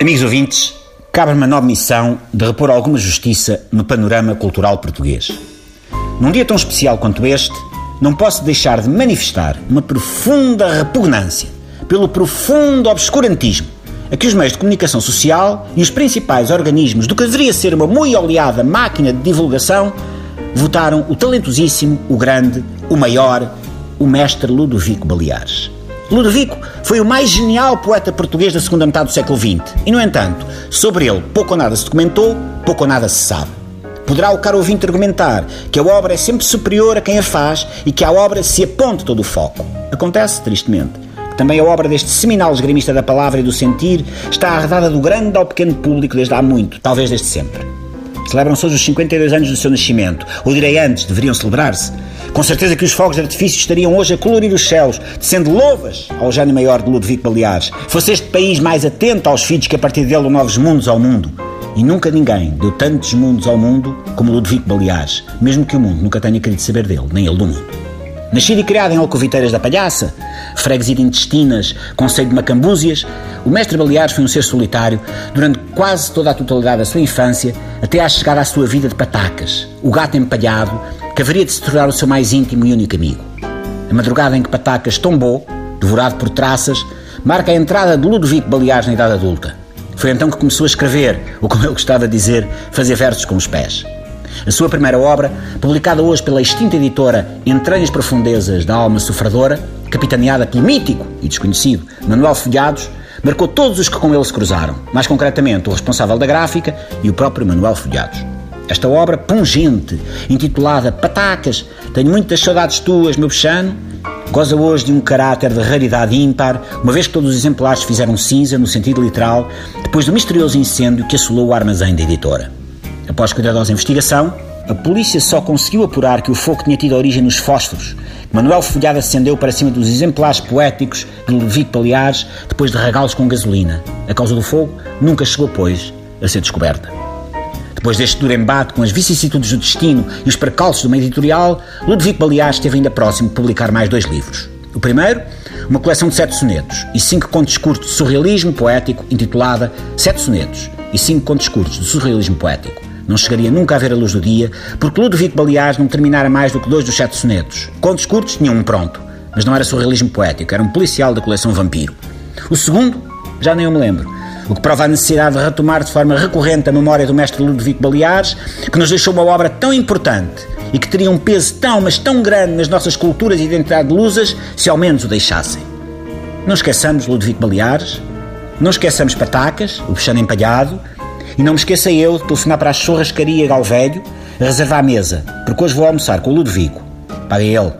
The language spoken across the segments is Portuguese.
Amigos ouvintes, cabe-me a nova missão de repor alguma justiça no panorama cultural português. Num dia tão especial quanto este, não posso deixar de manifestar uma profunda repugnância pelo profundo obscurantismo a que os meios de comunicação social e os principais organismos do que deveria ser uma muito oleada máquina de divulgação votaram o talentosíssimo, o grande, o maior, o mestre Ludovico Baleares. Ludovico foi o mais genial poeta português da segunda metade do século XX e, no entanto, sobre ele pouco ou nada se documentou, pouco ou nada se sabe. Poderá o caro ouvinte argumentar que a obra é sempre superior a quem a faz e que à obra se aponte todo o foco. Acontece, tristemente, que também a obra deste seminal esgrimista da palavra e do sentir está arredada do grande ao pequeno público desde há muito, talvez desde sempre. Celebram-se hoje os 52 anos do seu nascimento, ou direi antes, deveriam celebrar-se. Com certeza que os fogos de artifício estariam hoje a colorir os céus, sendo louvas ao gênio maior de Ludwig Baleares. Fosse este país mais atento aos filhos que a partir dele novos mundos ao mundo. E nunca ninguém deu tantos mundos ao mundo como Ludwig Baleares, mesmo que o mundo nunca tenha querido saber dele, nem ele do mundo. Nascido e criado em Alcoviteiras da Palhaça, freguesia de intestinas, conceito de Macambúzias, o mestre Baleares foi um ser solitário durante quase toda a totalidade da sua infância, até à chegada à sua vida de patacas, o gato empalhado, que haveria de se tornar o seu mais íntimo e único amigo. A madrugada em que Patacas tombou, devorado por traças, marca a entrada de Ludovico Baleares na idade adulta. Foi então que começou a escrever, ou como ele gostava de dizer, fazer versos com os pés. A sua primeira obra, publicada hoje pela extinta editora Entranhas Profundezas da Alma Sofredora, capitaneada pelo mítico e desconhecido Manuel Folhados, marcou todos os que com ele se cruzaram, mais concretamente o responsável da gráfica e o próprio Manuel Folhados. Esta obra pungente, intitulada Patacas, tenho muitas saudades tuas, meu bechano, goza hoje de um caráter de raridade ímpar, uma vez que todos os exemplares fizeram cinza, no sentido literal, depois do misterioso incêndio que assolou o armazém da editora. Após cuidadosa investigação, a polícia só conseguiu apurar que o fogo tinha tido origem nos fósforos. Manuel Folhado acendeu para cima dos exemplares poéticos de Ludovico Paliares depois de regá-los com gasolina. A causa do fogo nunca chegou, pois, a ser descoberta. Depois deste duro embate com as vicissitudes do destino e os percalços de uma editorial, Ludovico Baleares esteve ainda próximo de publicar mais dois livros. O primeiro, uma coleção de sete sonetos e cinco contos curtos de surrealismo poético intitulada Sete Sonetos e cinco contos curtos de surrealismo poético. Não chegaria nunca a ver a luz do dia, porque Ludovico Baleares não terminara mais do que dois dos sete sonetos. Contos curtos tinham um pronto, mas não era surrealismo poético, era um policial da coleção Vampiro. O segundo, já nem eu me lembro, o que prova a necessidade de retomar de forma recorrente a memória do mestre Ludovico Baleares, que nos deixou uma obra tão importante e que teria um peso tão, mas tão grande nas nossas culturas e identidade lusas, se ao menos o deixassem. Não esqueçamos Ludovico Baleares, não esqueçamos Patacas, o Peixano Empalhado, e não me esqueça eu de telefonar para a churrascaria Galvelho a reservar a mesa, porque hoje vou almoçar com o Ludovico. Para ele,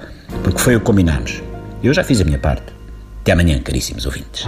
porque foi o que combinamos. Eu já fiz a minha parte. Até amanhã, caríssimos ouvintes.